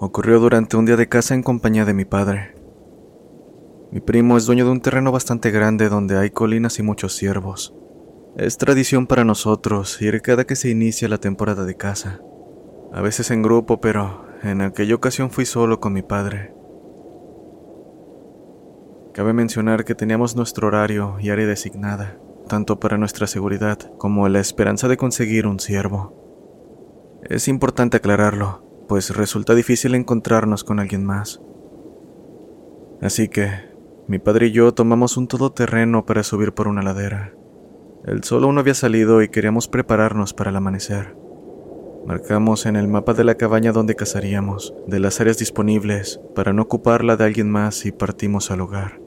Ocurrió durante un día de caza en compañía de mi padre. Mi primo es dueño de un terreno bastante grande donde hay colinas y muchos ciervos. Es tradición para nosotros ir cada que se inicia la temporada de caza. A veces en grupo, pero en aquella ocasión fui solo con mi padre. Cabe mencionar que teníamos nuestro horario y área designada, tanto para nuestra seguridad como la esperanza de conseguir un ciervo. Es importante aclararlo, pues resulta difícil encontrarnos con alguien más. Así que, mi padre y yo tomamos un todoterreno para subir por una ladera. El sol aún no había salido y queríamos prepararnos para el amanecer. Marcamos en el mapa de la cabaña donde cazaríamos, de las áreas disponibles, para no ocuparla de alguien más y partimos al hogar.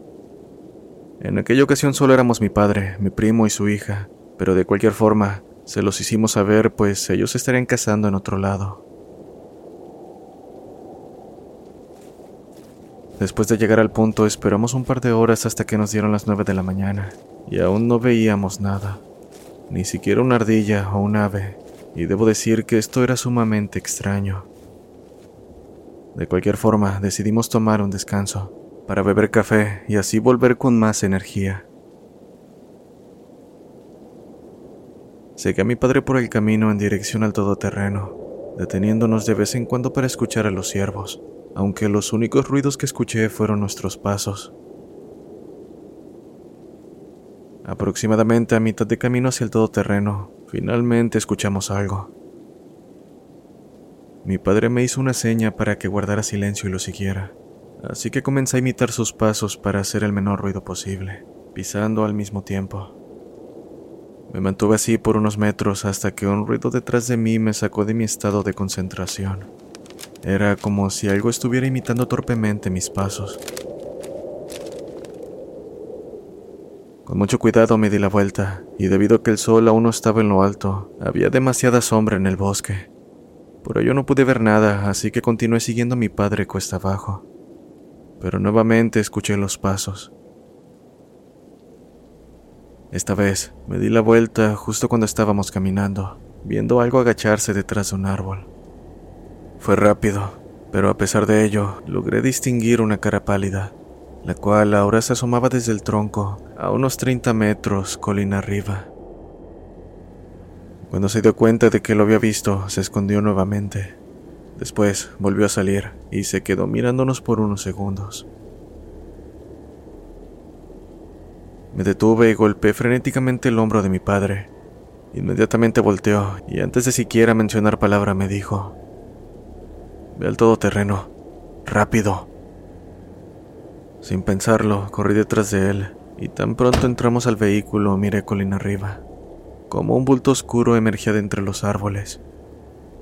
En aquella ocasión solo éramos mi padre, mi primo y su hija, pero de cualquier forma, se los hicimos saber pues ellos estarían cazando en otro lado. Después de llegar al punto esperamos un par de horas hasta que nos dieron las nueve de la mañana y aún no veíamos nada, ni siquiera una ardilla o un ave, y debo decir que esto era sumamente extraño. De cualquier forma, decidimos tomar un descanso para beber café y así volver con más energía. Seguí a mi padre por el camino en dirección al todoterreno, deteniéndonos de vez en cuando para escuchar a los ciervos aunque los únicos ruidos que escuché fueron nuestros pasos. Aproximadamente a mitad de camino hacia el todoterreno, finalmente escuchamos algo. Mi padre me hizo una seña para que guardara silencio y lo siguiera, así que comencé a imitar sus pasos para hacer el menor ruido posible, pisando al mismo tiempo. Me mantuve así por unos metros hasta que un ruido detrás de mí me sacó de mi estado de concentración. Era como si algo estuviera imitando torpemente mis pasos. Con mucho cuidado me di la vuelta, y debido a que el sol aún no estaba en lo alto, había demasiada sombra en el bosque. Por ello no pude ver nada, así que continué siguiendo a mi padre cuesta abajo. Pero nuevamente escuché los pasos. Esta vez me di la vuelta justo cuando estábamos caminando, viendo algo agacharse detrás de un árbol. Fue rápido, pero a pesar de ello, logré distinguir una cara pálida, la cual ahora se asomaba desde el tronco a unos 30 metros colina arriba. Cuando se dio cuenta de que lo había visto, se escondió nuevamente. Después volvió a salir y se quedó mirándonos por unos segundos. Me detuve y golpeé frenéticamente el hombro de mi padre. Inmediatamente volteó y antes de siquiera mencionar palabra me dijo, Ve al todoterreno. Rápido. Sin pensarlo, corrí detrás de él, y tan pronto entramos al vehículo miré colina arriba, como un bulto oscuro emergía de entre los árboles.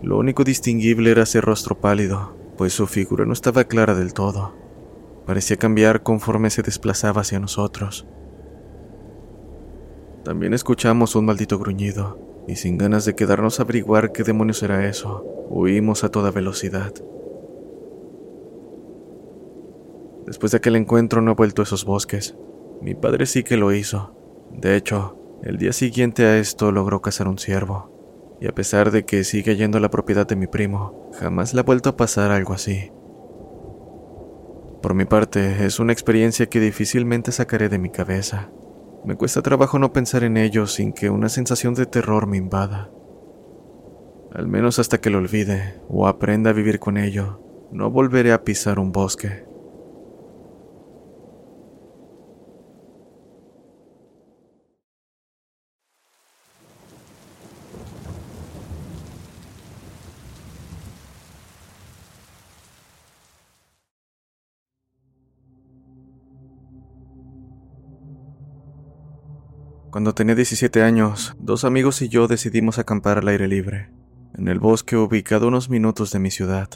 Lo único distinguible era ese rostro pálido, pues su figura no estaba clara del todo. Parecía cambiar conforme se desplazaba hacia nosotros. También escuchamos un maldito gruñido, y sin ganas de quedarnos a averiguar qué demonios era eso, huimos a toda velocidad. Después de aquel encuentro no he vuelto a esos bosques. Mi padre sí que lo hizo. De hecho, el día siguiente a esto logró cazar un ciervo. Y a pesar de que sigue yendo la propiedad de mi primo, jamás le ha vuelto a pasar algo así. Por mi parte, es una experiencia que difícilmente sacaré de mi cabeza. Me cuesta trabajo no pensar en ello sin que una sensación de terror me invada. Al menos hasta que lo olvide o aprenda a vivir con ello, no volveré a pisar un bosque. Cuando tenía 17 años, dos amigos y yo decidimos acampar al aire libre, en el bosque ubicado unos minutos de mi ciudad.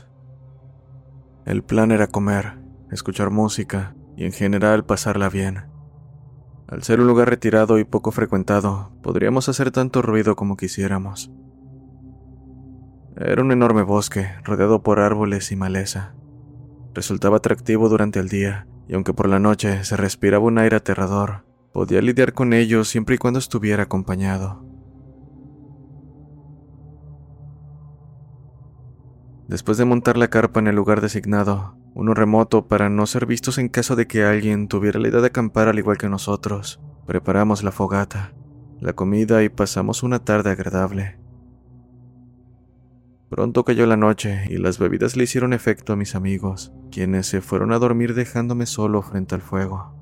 El plan era comer, escuchar música y en general pasarla bien. Al ser un lugar retirado y poco frecuentado, podríamos hacer tanto ruido como quisiéramos. Era un enorme bosque, rodeado por árboles y maleza. Resultaba atractivo durante el día, y aunque por la noche se respiraba un aire aterrador, podía lidiar con ello siempre y cuando estuviera acompañado. Después de montar la carpa en el lugar designado, uno remoto para no ser vistos en caso de que alguien tuviera la idea de acampar al igual que nosotros, preparamos la fogata, la comida y pasamos una tarde agradable. Pronto cayó la noche y las bebidas le hicieron efecto a mis amigos, quienes se fueron a dormir dejándome solo frente al fuego.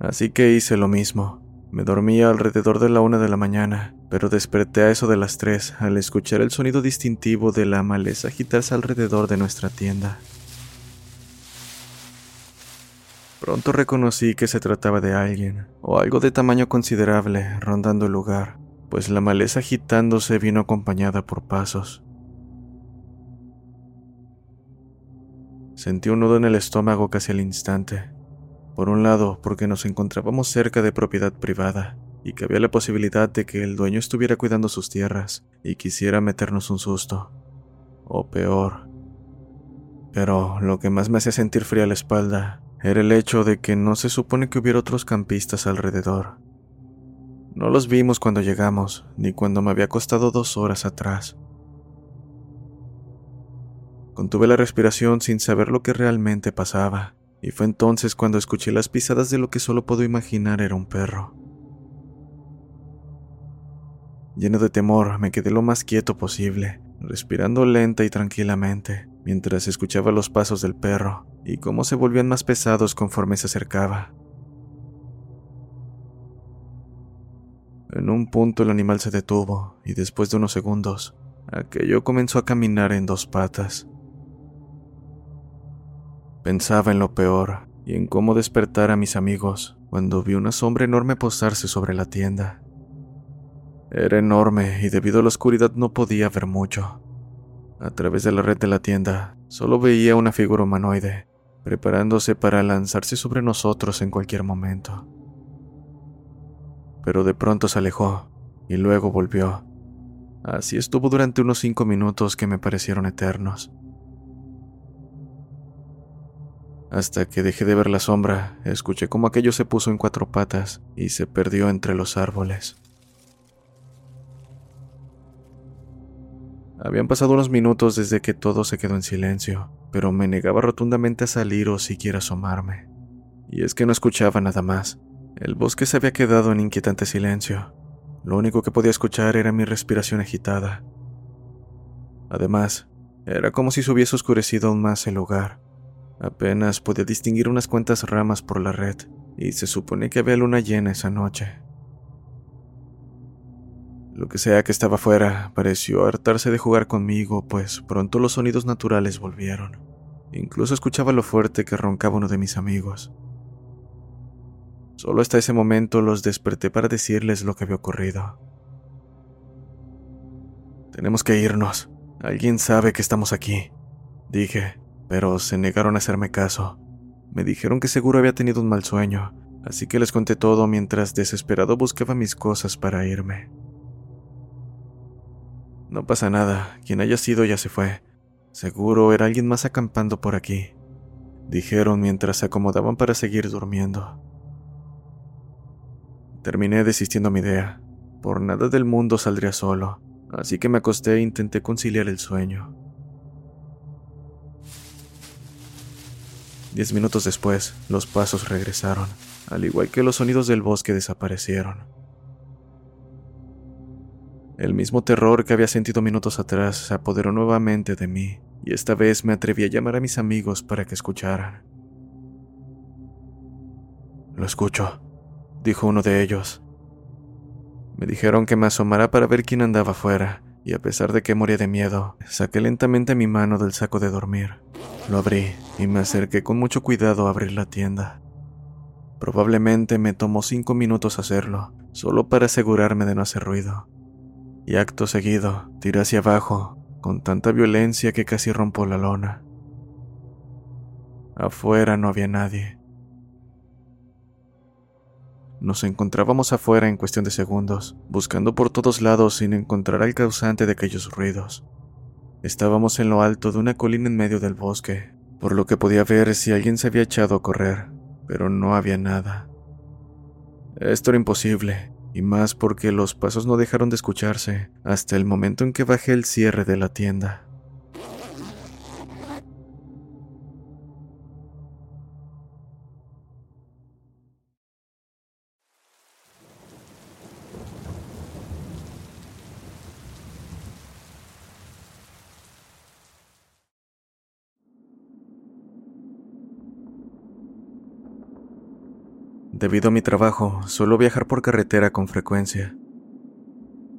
Así que hice lo mismo. Me dormía alrededor de la una de la mañana, pero desperté a eso de las tres al escuchar el sonido distintivo de la maleza agitarse alrededor de nuestra tienda. Pronto reconocí que se trataba de alguien, o algo de tamaño considerable, rondando el lugar pues la maleza agitándose vino acompañada por pasos. Sentí un nudo en el estómago casi al instante. Por un lado, porque nos encontrábamos cerca de propiedad privada y que había la posibilidad de que el dueño estuviera cuidando sus tierras y quisiera meternos un susto. O peor. Pero lo que más me hacía sentir fría la espalda era el hecho de que no se supone que hubiera otros campistas alrededor. No los vimos cuando llegamos, ni cuando me había costado dos horas atrás. Contuve la respiración sin saber lo que realmente pasaba, y fue entonces cuando escuché las pisadas de lo que solo puedo imaginar era un perro. Lleno de temor, me quedé lo más quieto posible, respirando lenta y tranquilamente, mientras escuchaba los pasos del perro y cómo se volvían más pesados conforme se acercaba. En un punto el animal se detuvo y después de unos segundos, aquello comenzó a caminar en dos patas. Pensaba en lo peor y en cómo despertar a mis amigos cuando vi una sombra enorme posarse sobre la tienda. Era enorme y debido a la oscuridad no podía ver mucho. A través de la red de la tienda solo veía una figura humanoide, preparándose para lanzarse sobre nosotros en cualquier momento pero de pronto se alejó y luego volvió. Así estuvo durante unos cinco minutos que me parecieron eternos. Hasta que dejé de ver la sombra, escuché cómo aquello se puso en cuatro patas y se perdió entre los árboles. Habían pasado unos minutos desde que todo se quedó en silencio, pero me negaba rotundamente a salir o siquiera asomarme. Y es que no escuchaba nada más. El bosque se había quedado en inquietante silencio. Lo único que podía escuchar era mi respiración agitada. Además, era como si se hubiese oscurecido aún más el lugar. Apenas podía distinguir unas cuantas ramas por la red, y se supone que había luna llena esa noche. Lo que sea que estaba fuera pareció hartarse de jugar conmigo, pues pronto los sonidos naturales volvieron. Incluso escuchaba lo fuerte que roncaba uno de mis amigos. Solo hasta ese momento los desperté para decirles lo que había ocurrido. Tenemos que irnos. Alguien sabe que estamos aquí, dije, pero se negaron a hacerme caso. Me dijeron que seguro había tenido un mal sueño, así que les conté todo mientras desesperado buscaba mis cosas para irme. No pasa nada, quien haya sido ya se fue. Seguro era alguien más acampando por aquí, dijeron mientras se acomodaban para seguir durmiendo. Terminé desistiendo mi idea. Por nada del mundo saldría solo, así que me acosté e intenté conciliar el sueño. Diez minutos después, los pasos regresaron, al igual que los sonidos del bosque desaparecieron. El mismo terror que había sentido minutos atrás se apoderó nuevamente de mí, y esta vez me atreví a llamar a mis amigos para que escucharan. Lo escucho, dijo uno de ellos. Me dijeron que me asomara para ver quién andaba afuera, y a pesar de que moría de miedo, saqué lentamente mi mano del saco de dormir. Lo abrí y me acerqué con mucho cuidado a abrir la tienda. Probablemente me tomó cinco minutos hacerlo, solo para asegurarme de no hacer ruido. Y acto seguido, tiré hacia abajo, con tanta violencia que casi rompo la lona. Afuera no había nadie. Nos encontrábamos afuera en cuestión de segundos, buscando por todos lados sin encontrar al causante de aquellos ruidos. Estábamos en lo alto de una colina en medio del bosque, por lo que podía ver si alguien se había echado a correr, pero no había nada. Esto era imposible, y más porque los pasos no dejaron de escucharse hasta el momento en que bajé el cierre de la tienda. Debido a mi trabajo, suelo viajar por carretera con frecuencia.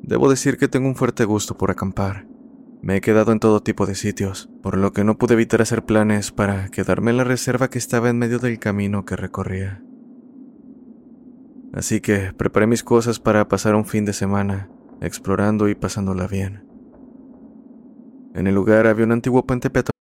Debo decir que tengo un fuerte gusto por acampar. Me he quedado en todo tipo de sitios, por lo que no pude evitar hacer planes para quedarme en la reserva que estaba en medio del camino que recorría. Así que preparé mis cosas para pasar un fin de semana, explorando y pasándola bien. En el lugar había un antiguo puente peatonal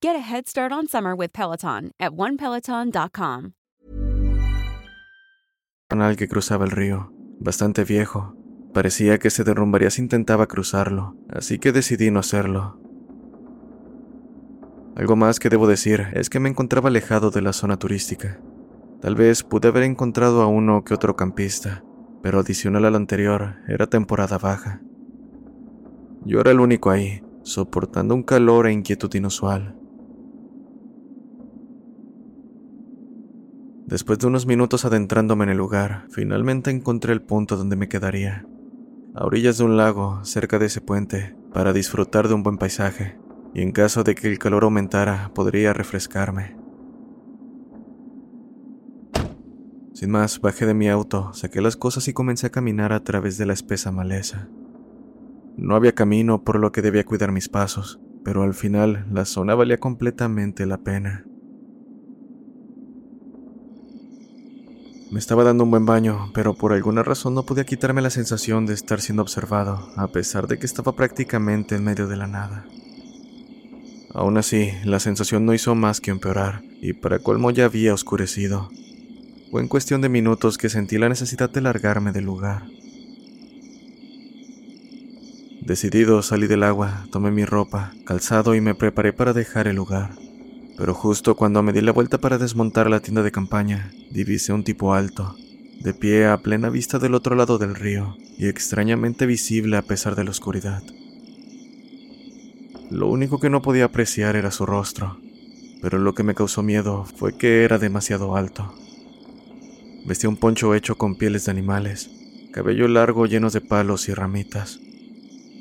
Get a head start on summer with Peloton at onepeloton.com. Canal que cruzaba el río, bastante viejo. Parecía que se derrumbaría si intentaba cruzarlo, así que decidí no hacerlo. Algo más que debo decir es que me encontraba alejado de la zona turística. Tal vez pude haber encontrado a uno que otro campista, pero adicional al anterior, era temporada baja. Yo era el único ahí, soportando un calor e inquietud inusual. Después de unos minutos adentrándome en el lugar, finalmente encontré el punto donde me quedaría, a orillas de un lago, cerca de ese puente, para disfrutar de un buen paisaje, y en caso de que el calor aumentara, podría refrescarme. Sin más, bajé de mi auto, saqué las cosas y comencé a caminar a través de la espesa maleza. No había camino, por lo que debía cuidar mis pasos, pero al final la zona valía completamente la pena. Me estaba dando un buen baño, pero por alguna razón no podía quitarme la sensación de estar siendo observado, a pesar de que estaba prácticamente en medio de la nada. Aún así, la sensación no hizo más que empeorar, y para colmo ya había oscurecido. Fue en cuestión de minutos que sentí la necesidad de largarme del lugar. Decidido, salí del agua, tomé mi ropa, calzado y me preparé para dejar el lugar. Pero justo cuando me di la vuelta para desmontar la tienda de campaña, divisé un tipo alto, de pie a plena vista del otro lado del río y extrañamente visible a pesar de la oscuridad. Lo único que no podía apreciar era su rostro, pero lo que me causó miedo fue que era demasiado alto. Vestía un poncho hecho con pieles de animales, cabello largo lleno de palos y ramitas.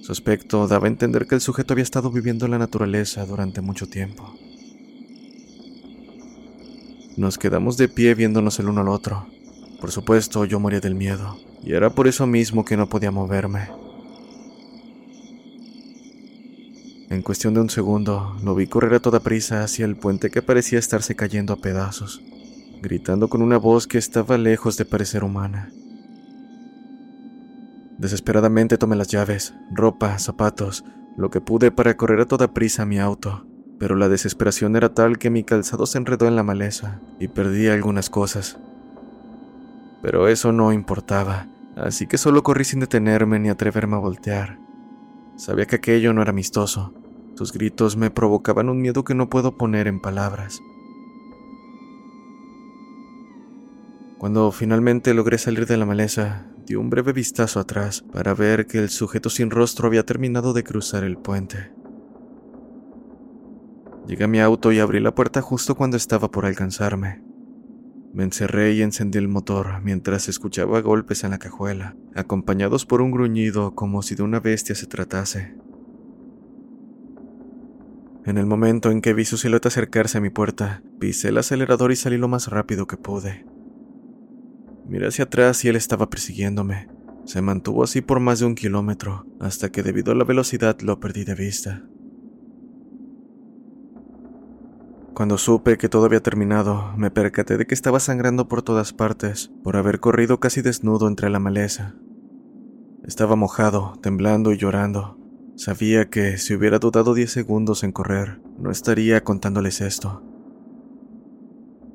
Su aspecto daba a entender que el sujeto había estado viviendo en la naturaleza durante mucho tiempo. Nos quedamos de pie viéndonos el uno al otro. Por supuesto, yo moría del miedo, y era por eso mismo que no podía moverme. En cuestión de un segundo, lo vi correr a toda prisa hacia el puente que parecía estarse cayendo a pedazos, gritando con una voz que estaba lejos de parecer humana. Desesperadamente tomé las llaves, ropa, zapatos, lo que pude para correr a toda prisa a mi auto pero la desesperación era tal que mi calzado se enredó en la maleza y perdí algunas cosas. Pero eso no importaba, así que solo corrí sin detenerme ni atreverme a voltear. Sabía que aquello no era amistoso. Sus gritos me provocaban un miedo que no puedo poner en palabras. Cuando finalmente logré salir de la maleza, di un breve vistazo atrás para ver que el sujeto sin rostro había terminado de cruzar el puente. Llegué a mi auto y abrí la puerta justo cuando estaba por alcanzarme. Me encerré y encendí el motor mientras escuchaba golpes en la cajuela, acompañados por un gruñido como si de una bestia se tratase. En el momento en que vi su silueta acercarse a mi puerta, pisé el acelerador y salí lo más rápido que pude. Miré hacia atrás y él estaba persiguiéndome. Se mantuvo así por más de un kilómetro, hasta que debido a la velocidad lo perdí de vista. Cuando supe que todo había terminado, me percaté de que estaba sangrando por todas partes por haber corrido casi desnudo entre la maleza. Estaba mojado, temblando y llorando. Sabía que si hubiera dudado diez segundos en correr, no estaría contándoles esto.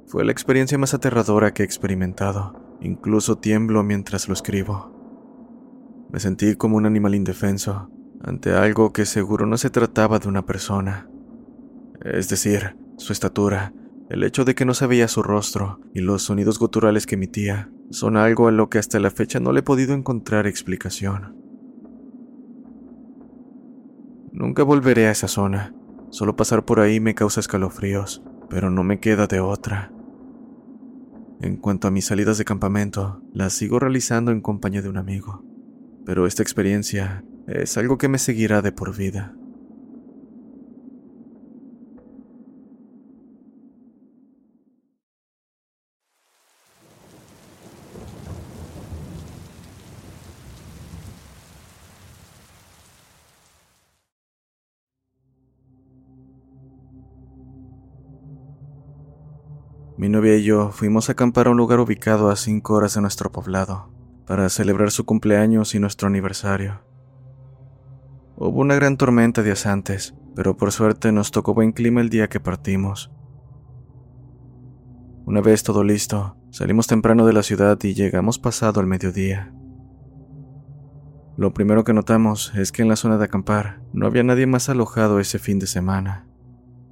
Fue la experiencia más aterradora que he experimentado. Incluso tiemblo mientras lo escribo. Me sentí como un animal indefenso ante algo que seguro no se trataba de una persona. Es decir, su estatura, el hecho de que no sabía su rostro y los sonidos guturales que emitía son algo a lo que hasta la fecha no le he podido encontrar explicación. Nunca volveré a esa zona. Solo pasar por ahí me causa escalofríos, pero no me queda de otra. En cuanto a mis salidas de campamento, las sigo realizando en compañía de un amigo, pero esta experiencia es algo que me seguirá de por vida. Mi novia y yo fuimos a acampar a un lugar ubicado a cinco horas de nuestro poblado, para celebrar su cumpleaños y nuestro aniversario. Hubo una gran tormenta días antes, pero por suerte nos tocó buen clima el día que partimos. Una vez todo listo, salimos temprano de la ciudad y llegamos pasado el mediodía. Lo primero que notamos es que en la zona de acampar no había nadie más alojado ese fin de semana.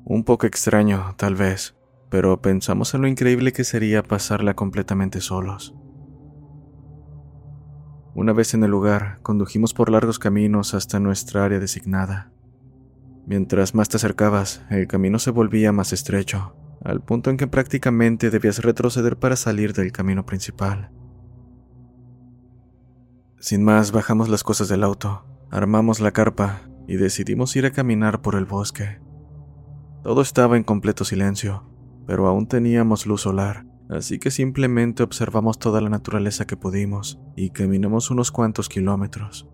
Un poco extraño, tal vez, pero pensamos en lo increíble que sería pasarla completamente solos. Una vez en el lugar, condujimos por largos caminos hasta nuestra área designada. Mientras más te acercabas, el camino se volvía más estrecho, al punto en que prácticamente debías retroceder para salir del camino principal. Sin más, bajamos las cosas del auto, armamos la carpa y decidimos ir a caminar por el bosque. Todo estaba en completo silencio, pero aún teníamos luz solar, así que simplemente observamos toda la naturaleza que pudimos y caminamos unos cuantos kilómetros.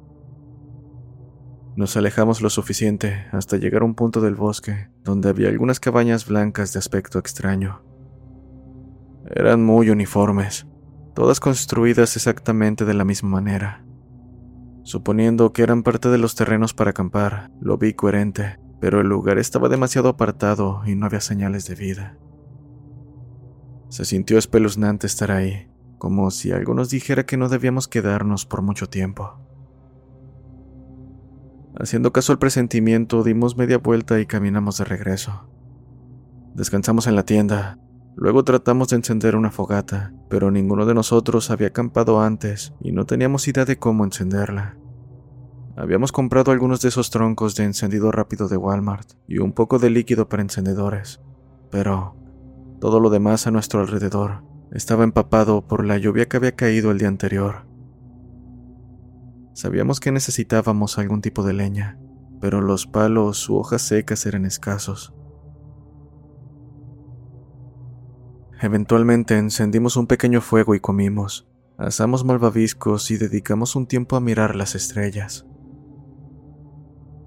Nos alejamos lo suficiente hasta llegar a un punto del bosque donde había algunas cabañas blancas de aspecto extraño. Eran muy uniformes, todas construidas exactamente de la misma manera. Suponiendo que eran parte de los terrenos para acampar, lo vi coherente, pero el lugar estaba demasiado apartado y no había señales de vida. Se sintió espeluznante estar ahí, como si algo nos dijera que no debíamos quedarnos por mucho tiempo. Haciendo caso al presentimiento, dimos media vuelta y caminamos de regreso. Descansamos en la tienda, luego tratamos de encender una fogata, pero ninguno de nosotros había acampado antes y no teníamos idea de cómo encenderla. Habíamos comprado algunos de esos troncos de encendido rápido de Walmart y un poco de líquido para encendedores, pero todo lo demás a nuestro alrededor estaba empapado por la lluvia que había caído el día anterior. Sabíamos que necesitábamos algún tipo de leña, pero los palos u hojas secas eran escasos. Eventualmente encendimos un pequeño fuego y comimos. Asamos malvaviscos y dedicamos un tiempo a mirar las estrellas.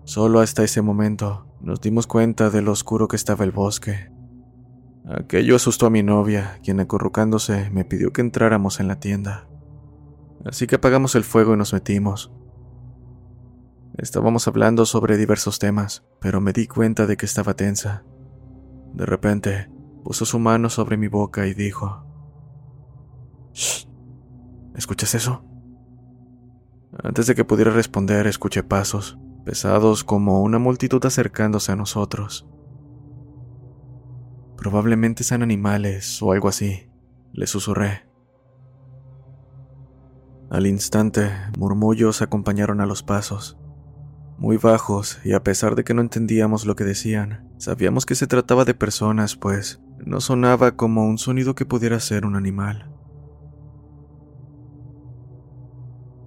Solo hasta ese momento nos dimos cuenta de lo oscuro que estaba el bosque. Aquello asustó a mi novia, quien acurrucándose me pidió que entráramos en la tienda. Así que apagamos el fuego y nos metimos. Estábamos hablando sobre diversos temas, pero me di cuenta de que estaba tensa. De repente, puso su mano sobre mi boca y dijo, Shh, ¿escuchas eso? Antes de que pudiera responder, escuché pasos, pesados como una multitud acercándose a nosotros. Probablemente sean animales o algo así, le susurré. Al instante, murmullos acompañaron a los pasos. Muy bajos, y a pesar de que no entendíamos lo que decían, sabíamos que se trataba de personas, pues no sonaba como un sonido que pudiera ser un animal.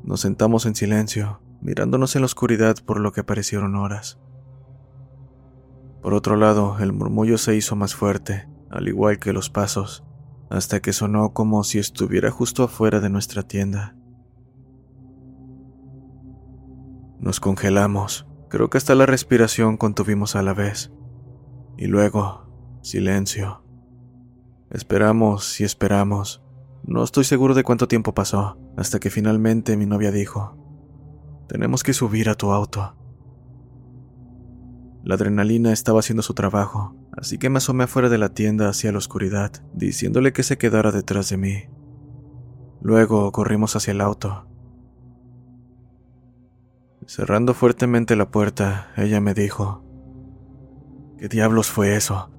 Nos sentamos en silencio, mirándonos en la oscuridad por lo que aparecieron horas. Por otro lado, el murmullo se hizo más fuerte, al igual que los pasos, hasta que sonó como si estuviera justo afuera de nuestra tienda. Nos congelamos, creo que hasta la respiración contuvimos a la vez. Y luego, silencio. Esperamos y esperamos. No estoy seguro de cuánto tiempo pasó, hasta que finalmente mi novia dijo, tenemos que subir a tu auto. La adrenalina estaba haciendo su trabajo, así que me asomé afuera de la tienda hacia la oscuridad, diciéndole que se quedara detrás de mí. Luego corrimos hacia el auto. Cerrando fuertemente la puerta, ella me dijo, ¿Qué diablos fue eso?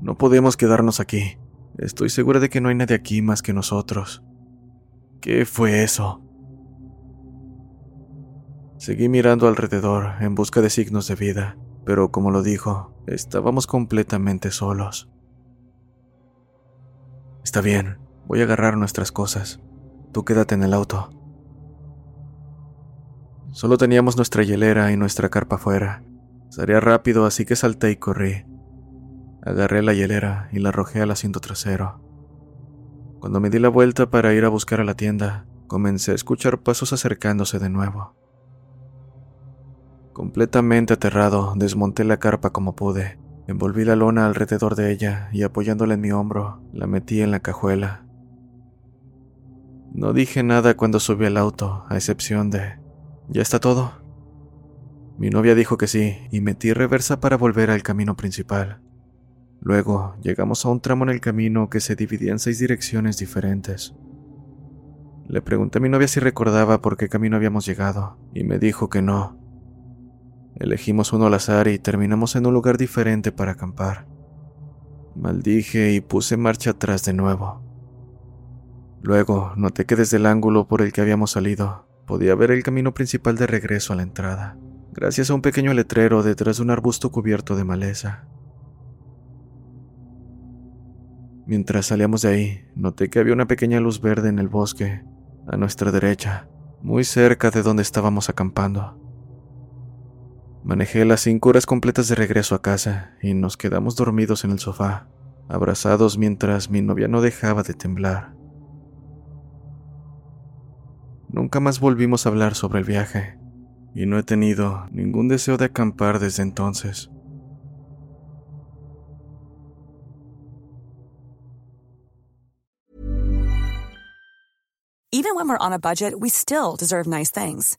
No podemos quedarnos aquí. Estoy segura de que no hay nadie aquí más que nosotros. ¿Qué fue eso? Seguí mirando alrededor en busca de signos de vida, pero como lo dijo, estábamos completamente solos. Está bien, voy a agarrar nuestras cosas. Tú quédate en el auto. Solo teníamos nuestra hielera y nuestra carpa fuera. Sería rápido, así que salté y corrí. Agarré la hielera y la arrojé al asiento trasero. Cuando me di la vuelta para ir a buscar a la tienda, comencé a escuchar pasos acercándose de nuevo. Completamente aterrado, desmonté la carpa como pude, envolví la lona alrededor de ella y apoyándola en mi hombro, la metí en la cajuela. No dije nada cuando subí al auto, a excepción de... ¿Ya está todo? Mi novia dijo que sí, y metí reversa para volver al camino principal. Luego llegamos a un tramo en el camino que se dividía en seis direcciones diferentes. Le pregunté a mi novia si recordaba por qué camino habíamos llegado, y me dijo que no, Elegimos uno al azar y terminamos en un lugar diferente para acampar. Maldije y puse marcha atrás de nuevo. Luego noté que desde el ángulo por el que habíamos salido podía ver el camino principal de regreso a la entrada, gracias a un pequeño letrero detrás de un arbusto cubierto de maleza. Mientras salíamos de ahí, noté que había una pequeña luz verde en el bosque, a nuestra derecha, muy cerca de donde estábamos acampando. Manejé las cinco horas completas de regreso a casa y nos quedamos dormidos en el sofá, abrazados mientras mi novia no dejaba de temblar. Nunca más volvimos a hablar sobre el viaje y no he tenido ningún deseo de acampar desde entonces. Even when we're on a budget, we still deserve nice things.